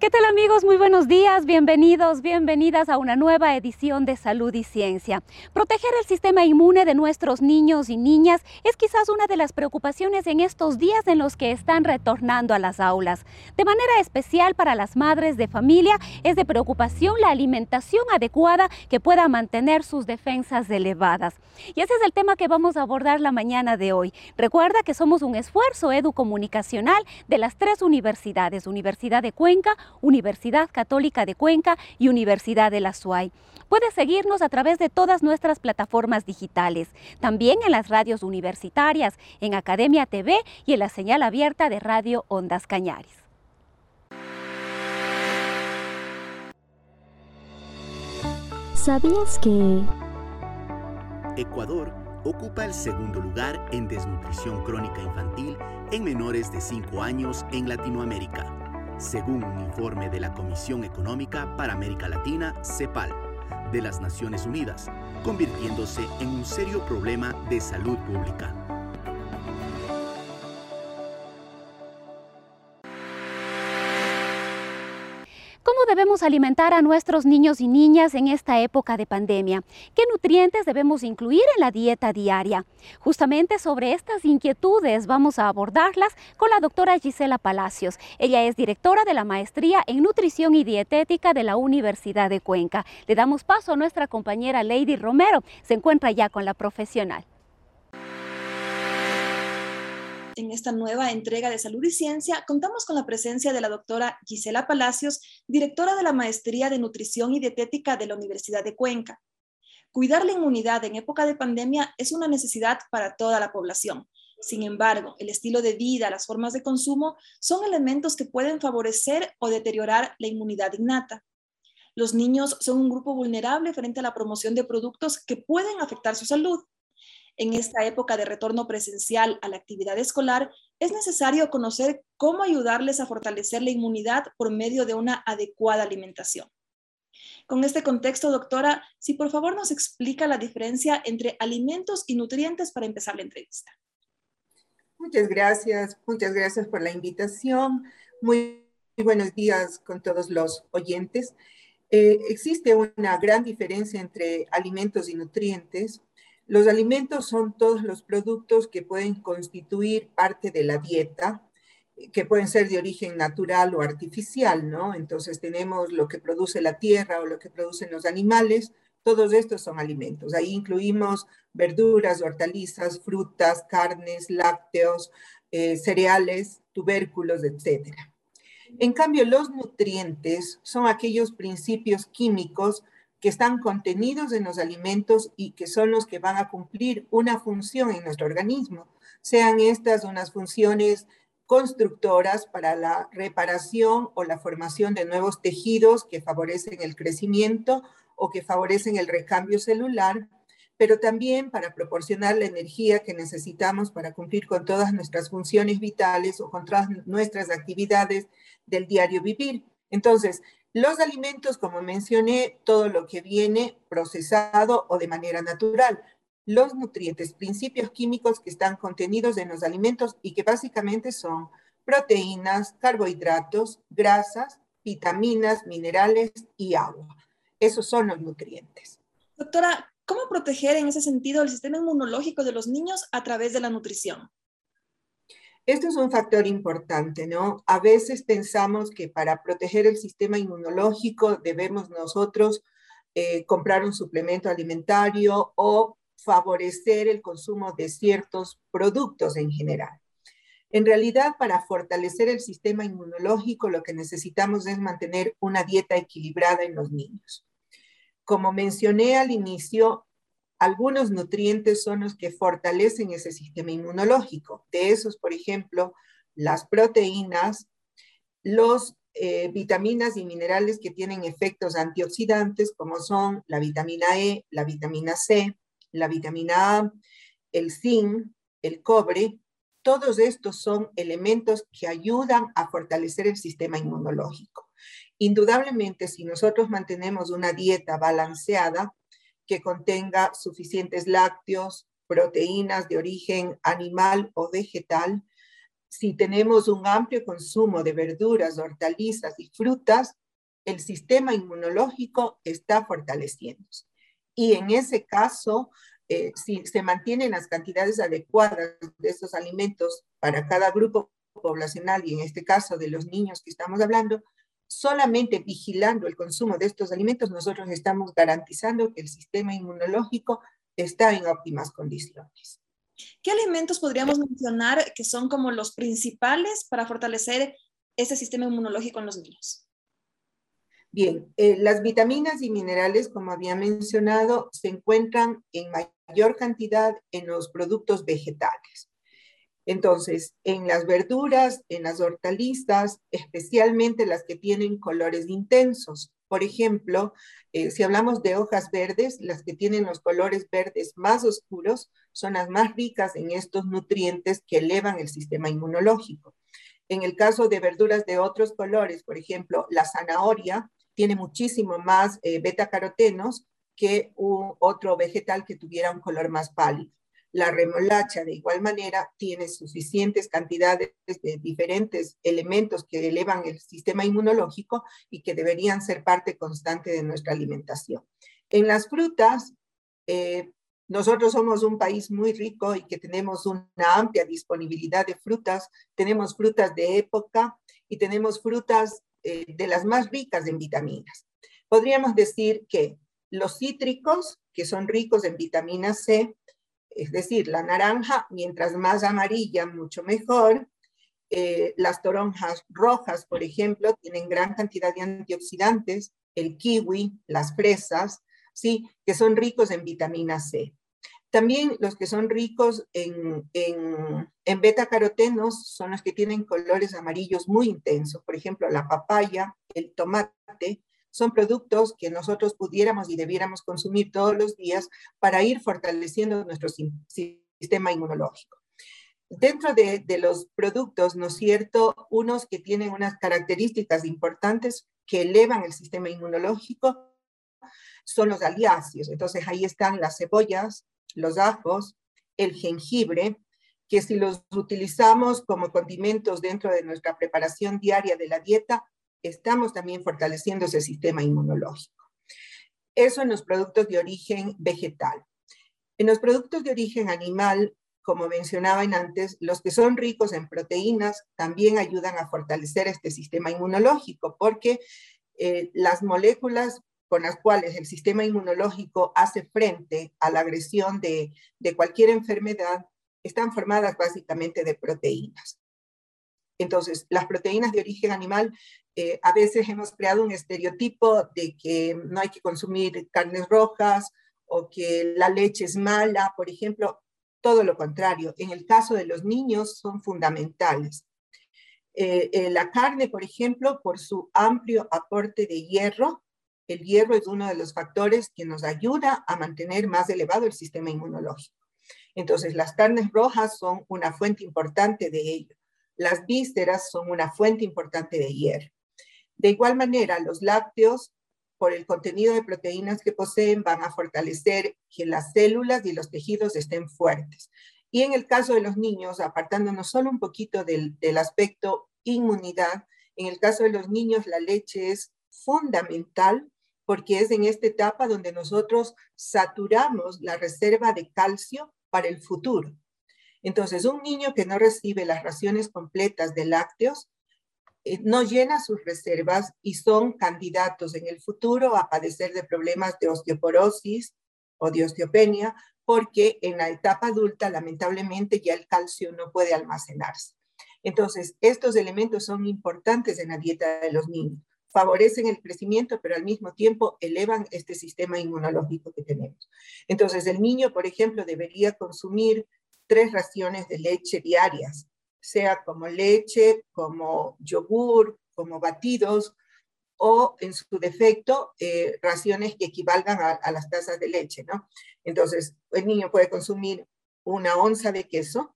¿Qué tal amigos? Muy buenos días, bienvenidos, bienvenidas a una nueva edición de Salud y Ciencia. Proteger el sistema inmune de nuestros niños y niñas es quizás una de las preocupaciones en estos días en los que están retornando a las aulas. De manera especial para las madres de familia es de preocupación la alimentación adecuada que pueda mantener sus defensas elevadas. Y ese es el tema que vamos a abordar la mañana de hoy. Recuerda que somos un esfuerzo educomunicacional de las tres universidades, Universidad de Cuenca, Universidad Católica de Cuenca y Universidad de la SUAY. Puedes seguirnos a través de todas nuestras plataformas digitales, también en las radios universitarias, en Academia TV y en la señal abierta de Radio Ondas Cañares. ¿Sabías que Ecuador ocupa el segundo lugar en desnutrición crónica infantil en menores de 5 años en Latinoamérica? Según un informe de la Comisión Económica para América Latina, CEPAL, de las Naciones Unidas, convirtiéndose en un serio problema de salud pública. Alimentar a nuestros niños y niñas en esta época de pandemia? ¿Qué nutrientes debemos incluir en la dieta diaria? Justamente sobre estas inquietudes vamos a abordarlas con la doctora Gisela Palacios. Ella es directora de la maestría en nutrición y dietética de la Universidad de Cuenca. Le damos paso a nuestra compañera Lady Romero. Se encuentra ya con la profesional en esta nueva entrega de Salud y Ciencia, contamos con la presencia de la doctora Gisela Palacios, directora de la Maestría de Nutrición y Dietética de la Universidad de Cuenca. Cuidar la inmunidad en época de pandemia es una necesidad para toda la población. Sin embargo, el estilo de vida, las formas de consumo son elementos que pueden favorecer o deteriorar la inmunidad innata. Los niños son un grupo vulnerable frente a la promoción de productos que pueden afectar su salud en esta época de retorno presencial a la actividad escolar, es necesario conocer cómo ayudarles a fortalecer la inmunidad por medio de una adecuada alimentación. Con este contexto, doctora, si por favor nos explica la diferencia entre alimentos y nutrientes para empezar la entrevista. Muchas gracias, muchas gracias por la invitación. Muy, buenos días con todos los oyentes. Eh, existe una gran diferencia entre alimentos y nutrientes. Los alimentos son todos los productos que pueden constituir parte de la dieta, que pueden ser de origen natural o artificial, ¿no? Entonces tenemos lo que produce la tierra o lo que producen los animales, todos estos son alimentos. Ahí incluimos verduras, hortalizas, frutas, carnes, lácteos, eh, cereales, tubérculos, etc. En cambio, los nutrientes son aquellos principios químicos que están contenidos en los alimentos y que son los que van a cumplir una función en nuestro organismo, sean estas unas funciones constructoras para la reparación o la formación de nuevos tejidos que favorecen el crecimiento o que favorecen el recambio celular, pero también para proporcionar la energía que necesitamos para cumplir con todas nuestras funciones vitales o con todas nuestras actividades del diario vivir. Entonces, los alimentos, como mencioné, todo lo que viene procesado o de manera natural. Los nutrientes, principios químicos que están contenidos en los alimentos y que básicamente son proteínas, carbohidratos, grasas, vitaminas, minerales y agua. Esos son los nutrientes. Doctora, ¿cómo proteger en ese sentido el sistema inmunológico de los niños a través de la nutrición? Esto es un factor importante, ¿no? A veces pensamos que para proteger el sistema inmunológico debemos nosotros eh, comprar un suplemento alimentario o favorecer el consumo de ciertos productos en general. En realidad, para fortalecer el sistema inmunológico, lo que necesitamos es mantener una dieta equilibrada en los niños. Como mencioné al inicio, algunos nutrientes son los que fortalecen ese sistema inmunológico. De esos, por ejemplo, las proteínas, los eh, vitaminas y minerales que tienen efectos antioxidantes, como son la vitamina E, la vitamina C, la vitamina A, el zinc, el cobre, todos estos son elementos que ayudan a fortalecer el sistema inmunológico. Indudablemente, si nosotros mantenemos una dieta balanceada que contenga suficientes lácteos, proteínas de origen animal o vegetal, si tenemos un amplio consumo de verduras, hortalizas y frutas, el sistema inmunológico está fortaleciéndose. Y en ese caso, eh, si se mantienen las cantidades adecuadas de estos alimentos para cada grupo poblacional, y en este caso de los niños que estamos hablando, solamente vigilando el consumo de estos alimentos, nosotros estamos garantizando que el sistema inmunológico está en óptimas condiciones. ¿Qué alimentos podríamos mencionar que son como los principales para fortalecer ese sistema inmunológico en los niños? Bien, eh, las vitaminas y minerales, como había mencionado, se encuentran en mayor cantidad en los productos vegetales. Entonces, en las verduras, en las hortalizas, especialmente las que tienen colores intensos. Por ejemplo, eh, si hablamos de hojas verdes, las que tienen los colores verdes más oscuros son las más ricas en estos nutrientes que elevan el sistema inmunológico. En el caso de verduras de otros colores, por ejemplo, la zanahoria tiene muchísimo más eh, beta-carotenos que un otro vegetal que tuviera un color más pálido. La remolacha, de igual manera, tiene suficientes cantidades de diferentes elementos que elevan el sistema inmunológico y que deberían ser parte constante de nuestra alimentación. En las frutas, eh, nosotros somos un país muy rico y que tenemos una amplia disponibilidad de frutas. Tenemos frutas de época y tenemos frutas eh, de las más ricas en vitaminas. Podríamos decir que los cítricos, que son ricos en vitamina C, es decir, la naranja, mientras más amarilla, mucho mejor. Eh, las toronjas rojas, por ejemplo, tienen gran cantidad de antioxidantes, el kiwi, las fresas, ¿sí? que son ricos en vitamina C. También los que son ricos en, en, en beta-carotenos son los que tienen colores amarillos muy intensos. Por ejemplo, la papaya, el tomate, son productos que nosotros pudiéramos y debiéramos consumir todos los días para ir fortaleciendo nuestro sistema inmunológico. Dentro de, los productos, ¿no es cierto? Unos que tienen unas características importantes que elevan el sistema inmunológico son los aliáceos. Entonces ahí están las cebollas, los ajos, el jengibre, que si los utilizamos como condimentos dentro de nuestra preparación diaria de la dieta, estamos también fortaleciendo ese sistema inmunológico. Eso en los productos de origen vegetal. En los productos de origen animal, como mencionaban antes, los que son ricos en proteínas también ayudan a fortalecer este sistema inmunológico porque eh, las moléculas con las cuales el sistema inmunológico hace frente a la agresión de, de cualquier enfermedad están formadas básicamente de proteínas. Entonces, las proteínas de origen animal eh, a veces hemos creado un estereotipo de que no hay que consumir carnes rojas o que la leche es mala, por ejemplo, todo lo contrario. En el caso de los niños son fundamentales. Eh, eh, la carne, por ejemplo, por su amplio aporte de hierro, el hierro es uno de los factores que nos ayuda a mantener más elevado el sistema inmunológico. Entonces, las carnes rojas son una fuente importante de ello. Las vísceras son una fuente importante de hierro. De igual manera, los lácteos, por el contenido de proteínas que poseen, van a fortalecer que las células y los tejidos estén fuertes. Y en el caso de los niños, apartándonos solo un poquito del, del aspecto inmunidad, en el caso de los niños la leche es fundamental porque es en esta etapa donde nosotros saturamos la reserva de calcio para el futuro. Entonces, un niño que no recibe las raciones completas de lácteos eh, no llena sus reservas y son candidatos en el futuro a padecer de problemas de osteoporosis o de osteopenia, porque en la etapa adulta lamentablemente ya el calcio no puede almacenarse. Entonces, estos elementos son importantes en la dieta de los niños. Favorecen el crecimiento, pero al mismo tiempo elevan este sistema inmunológico que tenemos. Entonces, el niño, por ejemplo, debería consumir tres raciones de leche diarias sea como leche, como yogur, como batidos o en su defecto eh, raciones que equivalgan a, las tazas de leche, ¿no? Entonces, el niño puede consumir una onza de queso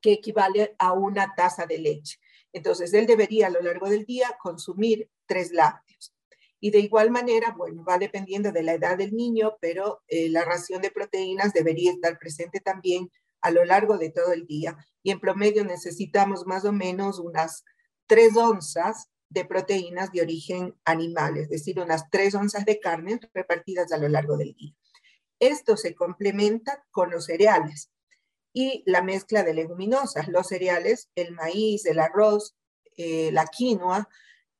que equivale a una taza de leche. Entonces, él debería a lo largo del día consumir tres lácteos. Y de igual manera, bueno, va dependiendo de la edad del niño, pero eh, la ración de proteínas debería estar presente también a lo largo de todo el día. Y en promedio necesitamos más o menos unas tres onzas de proteínas de origen animal, es decir, unas tres onzas de carne repartidas a lo largo del día. Esto se complementa con los cereales y la mezcla de leguminosas, los cereales, el maíz, el arroz, eh, la quinoa,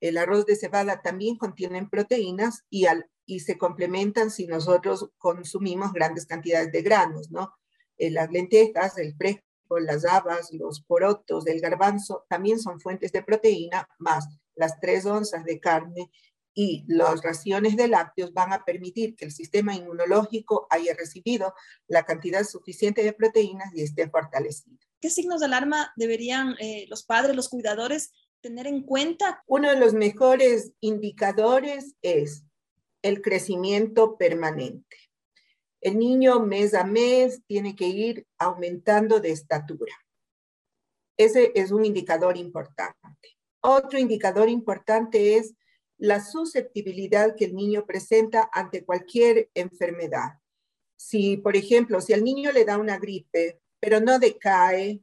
el arroz de cebada también contienen proteínas y se complementan si nosotros consumimos grandes cantidades de granos, ¿no? Eh, las lentejas, el fresco, las habas, los porotos, el garbanzo también son fuentes de proteína, más las tres onzas de carne y las raciones de lácteos van a permitir que el sistema inmunológico haya recibido la cantidad suficiente de proteínas y esté fortalecido. ¿Qué signos de alarma deberían eh, los padres, los cuidadores tener en cuenta? Uno de los mejores indicadores es el crecimiento permanente. El niño mes a mes tiene que ir aumentando de estatura. Ese es un indicador importante. Otro indicador importante es la susceptibilidad que el niño presenta ante cualquier enfermedad. Si, por ejemplo, si al niño le da una gripe, pero no decae,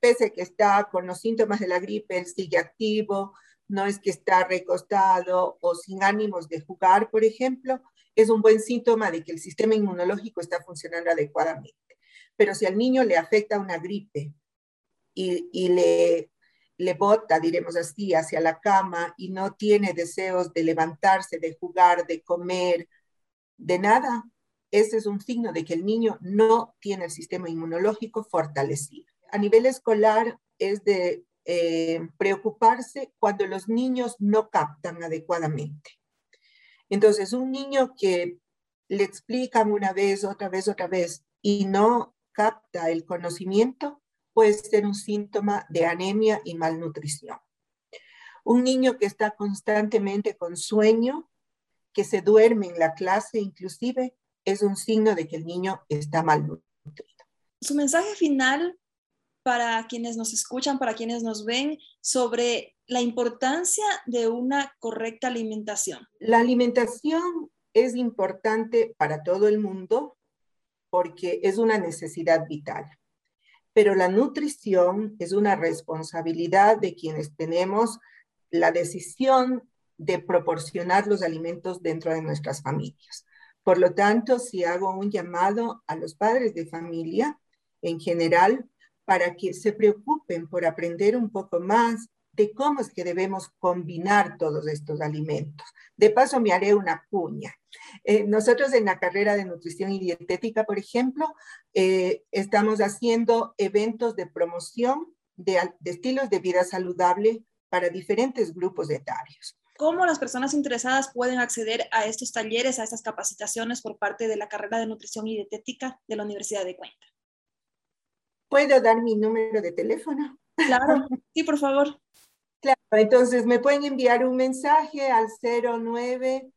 pese a que está con los síntomas de la gripe, él sigue activo, no es que está recostado o sin ánimos de jugar, por ejemplo, es un buen síntoma de que el sistema inmunológico está funcionando adecuadamente. Pero si al niño le afecta una gripe y, le le bota, diremos así, hacia la cama y no tiene deseos de levantarse, de jugar, de comer, de nada, ese es un signo de que el niño no tiene el sistema inmunológico fortalecido. A nivel escolar es de eh, preocuparse cuando los niños no captan adecuadamente. Entonces, un niño que le explican una vez, otra vez, otra vez y no capta el conocimiento, puede ser un síntoma de anemia y malnutrición. Un niño que está constantemente con sueño, que se duerme en la clase inclusive, es un signo de que el niño está malnutrido. Su mensaje final para quienes nos escuchan, para quienes nos ven, sobre la importancia de una correcta alimentación. La alimentación es importante para todo el mundo porque es una necesidad vital pero la nutrición es una responsabilidad de quienes tenemos la decisión de proporcionar los alimentos dentro de nuestras familias. Por lo tanto, si hago un llamado a los padres de familia en general para que se preocupen por aprender un poco más de cómo es que debemos combinar todos estos alimentos. De paso, me haré una cuña. Eh, nosotros en la carrera de nutrición y dietética, por ejemplo, eh, estamos haciendo eventos de promoción de, estilos de vida saludable para diferentes grupos etarios. ¿Cómo las personas interesadas pueden acceder a estos talleres, a estas capacitaciones por parte de la carrera de nutrición y dietética de la Universidad de Cuenca? ¿Puedo dar mi número de teléfono? Claro, sí, por favor. Claro, entonces me pueden enviar un mensaje al 09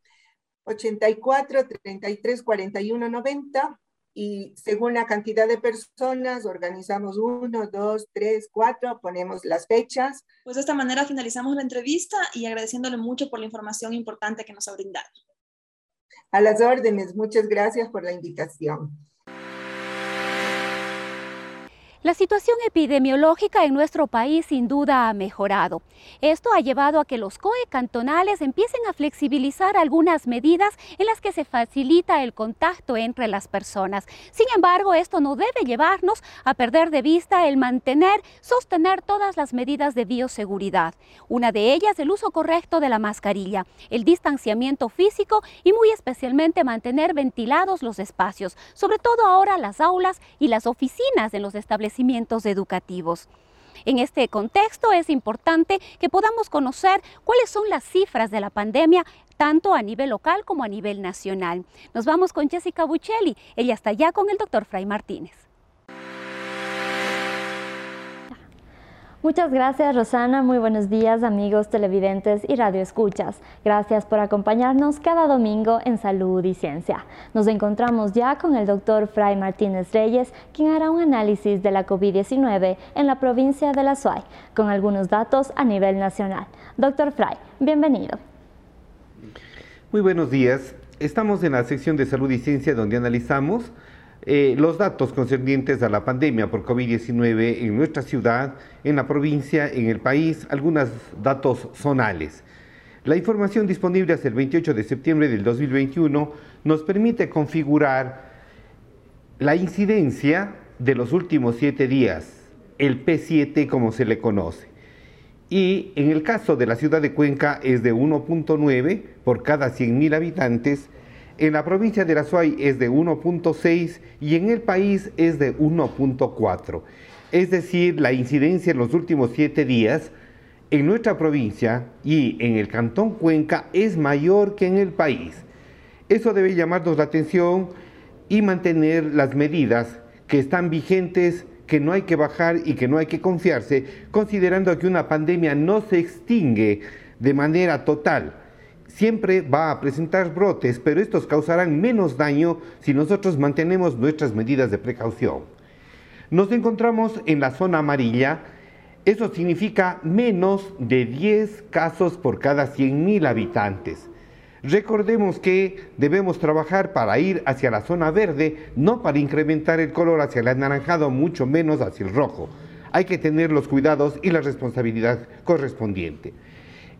84 33 41 90 y según la cantidad de personas organizamos uno, dos, tres, cuatro, ponemos las fechas. Pues de esta manera finalizamos la entrevista y agradeciéndole mucho por la información importante que nos ha brindado. A las órdenes, muchas gracias por la invitación. La situación epidemiológica en nuestro país sin duda ha mejorado. Esto ha llevado a que los COE cantonales empiecen a flexibilizar algunas medidas en las que se facilita el contacto entre las personas. Sin embargo, esto no debe llevarnos a perder de vista el mantener, sostener todas las medidas de bioseguridad. Una de ellas, el uso correcto de la mascarilla, el distanciamiento físico y muy especialmente mantener ventilados los espacios, sobre todo ahora las aulas y las oficinas en los establecimientos educativos. En este contexto es importante que podamos conocer cuáles son las cifras de la pandemia tanto a nivel local como a nivel nacional. Nos vamos con Jessica Buccelli, ella está ya con el doctor Fray Martínez. Muchas gracias Rosana, muy buenos días amigos televidentes y radioescuchas. Gracias por acompañarnos cada domingo en Salud y Ciencia. Nos encontramos ya con el doctor Fray Martínez Reyes, quien hará un análisis de la COVID-19 en la provincia de La Suay, con algunos datos a nivel nacional. Doctor Fray, bienvenido. Muy buenos días. Estamos en la sección de Salud y Ciencia donde analizamos eh, los datos concernientes a la pandemia por COVID-19 en nuestra ciudad, en la provincia, en el país, algunos datos zonales. La información disponible hasta el 28 de septiembre del 2021 nos permite configurar la incidencia de los últimos siete días, el P7 como se le conoce. Y en el caso de la ciudad de Cuenca es de 1.9 por cada 100.000 habitantes en la provincia de La Suay es de 1.6 y en el país es de 1.4. Es decir, la incidencia en los últimos siete días en nuestra provincia y en el cantón Cuenca es mayor que en el país. Eso debe llamarnos la atención y mantener las medidas que están vigentes, que no hay que bajar y que no hay que confiarse, considerando que una pandemia no se extingue de manera total siempre va a presentar brotes, pero estos causarán menos daño si nosotros mantenemos nuestras medidas de precaución. Nos encontramos en la zona amarilla, eso significa menos de 10 casos por cada 100.000 habitantes. Recordemos que debemos trabajar para ir hacia la zona verde, no para incrementar el color hacia el anaranjado, mucho menos hacia el rojo. Hay que tener los cuidados y la responsabilidad correspondiente.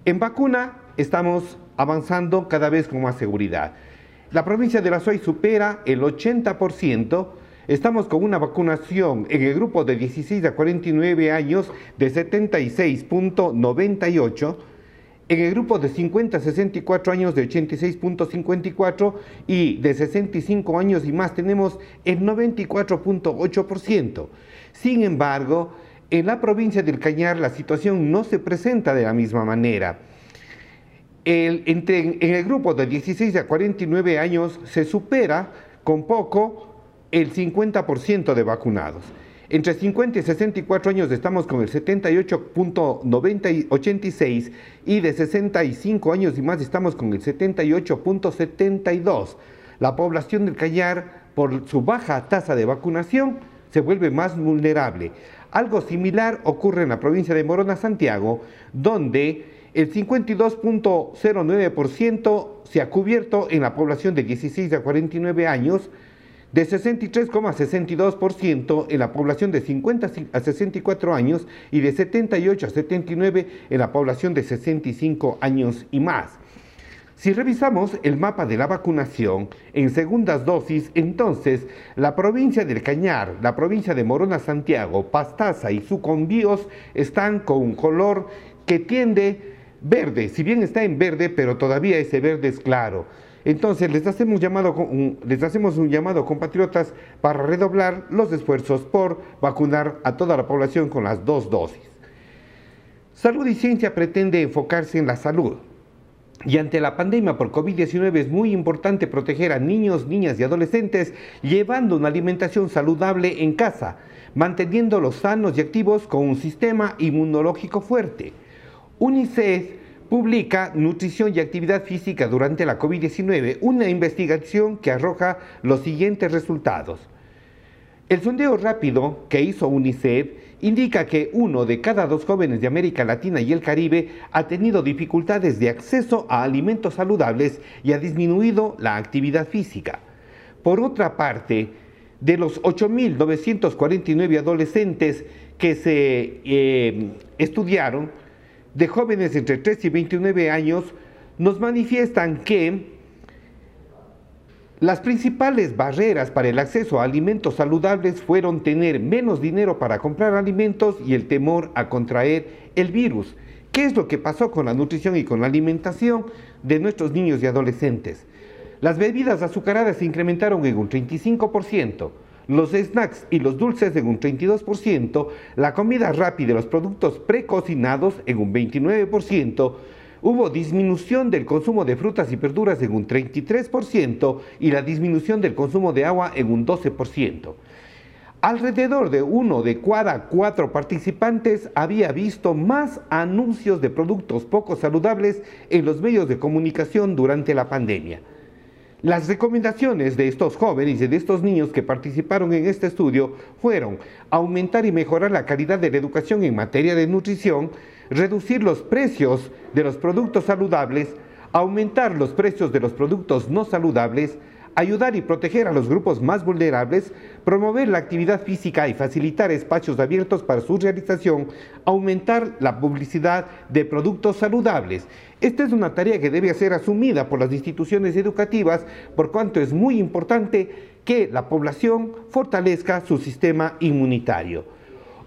En vacuna estamos avanzando cada vez con más seguridad. La provincia de La Suay supera el 80%. Estamos con una vacunación en el grupo de 16 a 49 años de 76.98, en el grupo de 50 a 64 años de 86.54 y de 65 años y más tenemos el 94.8%. Sin embargo, en la provincia del Cañar la situación no se presenta de la misma manera en el grupo de 16 a 49 años se supera con poco el 50% de vacunados. Entre 50 y 64 años estamos con el 78.86 y de 65 años y más estamos con el 78.72. La población del Callar, por su baja tasa de vacunación, se vuelve más vulnerable. Algo similar ocurre en la provincia de Morona, Santiago, donde el 52.09% se ha cubierto en la población de 16 a 49 años, de 63,62% en la población de 50 a 64 años y de 78 a 79 en la población de 65 años y más. Si revisamos el mapa de la vacunación en segundas dosis, entonces la provincia del Cañar, la provincia de Morona Santiago, Pastaza y Sucombíos están con un color que tiende verde, si bien está en verde, pero todavía ese verde es claro. Entonces les hacemos, llamado, les hacemos un llamado, compatriotas, para redoblar los esfuerzos por vacunar a toda la población con las dos dosis. Salud y Ciencia pretende enfocarse en la salud. Y ante la pandemia por COVID-19 es muy importante proteger a niños, niñas y adolescentes llevando una alimentación saludable en casa, manteniéndolos sanos y activos con un sistema inmunológico fuerte. UNICEF publica Nutrición y Actividad Física durante la COVID-19, una investigación que arroja los siguientes resultados. El sondeo rápido que hizo UNICEF indica que uno de cada dos jóvenes de América Latina y el Caribe ha tenido dificultades de acceso a alimentos saludables y ha disminuido la actividad física. Por otra parte, de los 8.949 adolescentes que se eh, estudiaron, de jóvenes entre 3 y 29 años nos manifiestan que las principales barreras para el acceso a alimentos saludables fueron tener menos dinero para comprar alimentos y el temor a contraer el virus. ¿Qué es lo que pasó con la nutrición y con la alimentación de nuestros niños y adolescentes? Las bebidas azucaradas se incrementaron en un 35%, los snacks y los dulces en un 32%, la comida rápida y los productos precocinados en un 29%, hubo disminución del consumo de frutas y verduras en un 33% y la disminución del consumo de agua en un 12%. Alrededor de uno de cada cuatro participantes había visto más anuncios de productos poco saludables en los medios de comunicación durante la pandemia. Las recomendaciones de estos jóvenes y de estos niños que participaron en este estudio fueron aumentar y mejorar la calidad de la educación en materia de nutrición, reducir los precios de los productos saludables, aumentar los precios de los productos no saludables, ayudar y proteger a los grupos más vulnerables, promover la actividad física y facilitar espacios abiertos para su realización, aumentar la publicidad de productos saludables. Esta es una tarea que debe ser asumida por las instituciones educativas por cuanto es muy importante que la población fortalezca su sistema inmunitario.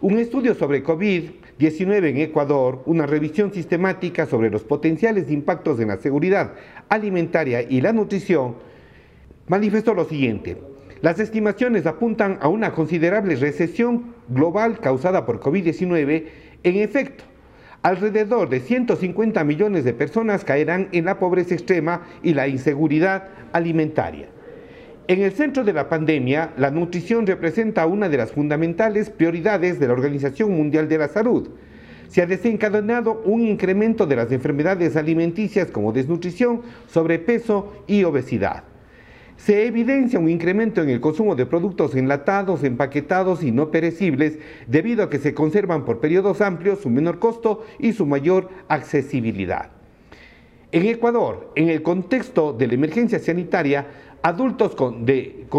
Un estudio sobre COVID-19 en Ecuador, una revisión sistemática sobre los potenciales impactos en la seguridad alimentaria y la nutrición, manifestó lo siguiente. Las estimaciones apuntan a una considerable recesión global causada por COVID-19. En efecto, alrededor de 150 millones de personas caerán en la pobreza extrema y la inseguridad alimentaria. En el centro de la pandemia, la nutrición representa una de las fundamentales prioridades de la Organización Mundial de la Salud. Se ha desencadenado un incremento de las enfermedades alimenticias como desnutrición, sobrepeso y obesidad se evidencia un incremento en el consumo de productos enlatados, empaquetados y no perecibles debido a que se conservan por periodos amplios, su menor costo y su mayor accesibilidad. En Ecuador, en el contexto de la emergencia sanitaria, adultos con,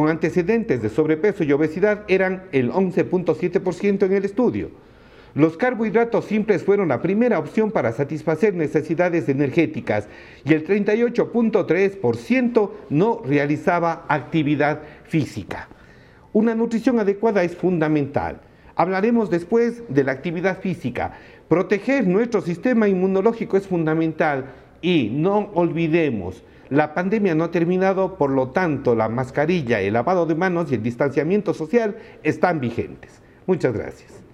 antecedentes de sobrepeso y obesidad eran el 11.7% en el estudio los carbohidratos simples fueron la primera opción para satisfacer necesidades energéticas y el 38.3% no realizaba actividad física. Una nutrición adecuada es fundamental. Hablaremos después de la actividad física. Proteger nuestro sistema inmunológico es fundamental y no olvidemos, la pandemia no ha terminado, por lo tanto la mascarilla, el lavado de manos y el distanciamiento social están vigentes. Muchas gracias.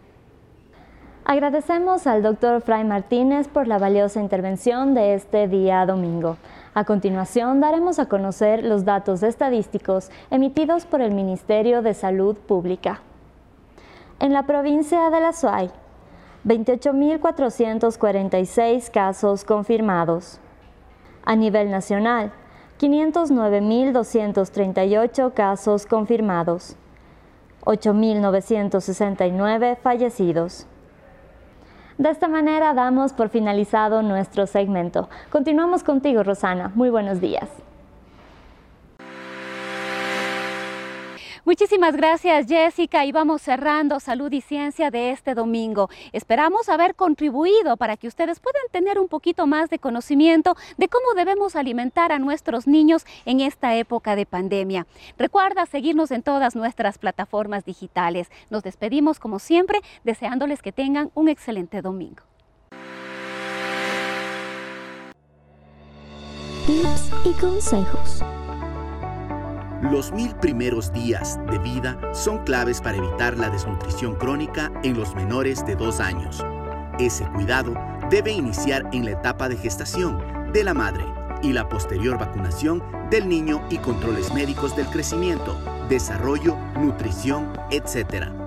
Agradecemos al doctor Fray Martínez por la valiosa intervención de este día domingo. A continuación daremos a conocer los datos estadísticos emitidos por el Ministerio de Salud Pública. En la provincia de La Suay, 28.446 casos confirmados. A nivel nacional, 509.238 casos confirmados. 8.969 fallecidos. De esta manera damos por finalizado nuestro segmento. Continuamos contigo, Rosana. Muy buenos días. Muchísimas gracias Jessica y vamos cerrando Salud y Ciencia de este domingo. Esperamos haber contribuido para que ustedes puedan tener un poquito más de conocimiento de cómo debemos alimentar a nuestros niños en esta época de pandemia. Recuerda seguirnos en todas nuestras plataformas digitales. Nos despedimos como siempre deseándoles que tengan un excelente domingo. Tips y consejos. Los mil primeros días de vida son claves para evitar la desnutrición crónica en los menores de dos años. Ese cuidado debe iniciar en la etapa de gestación de la madre y la posterior vacunación del niño y controles médicos del crecimiento, desarrollo, nutrición, etc.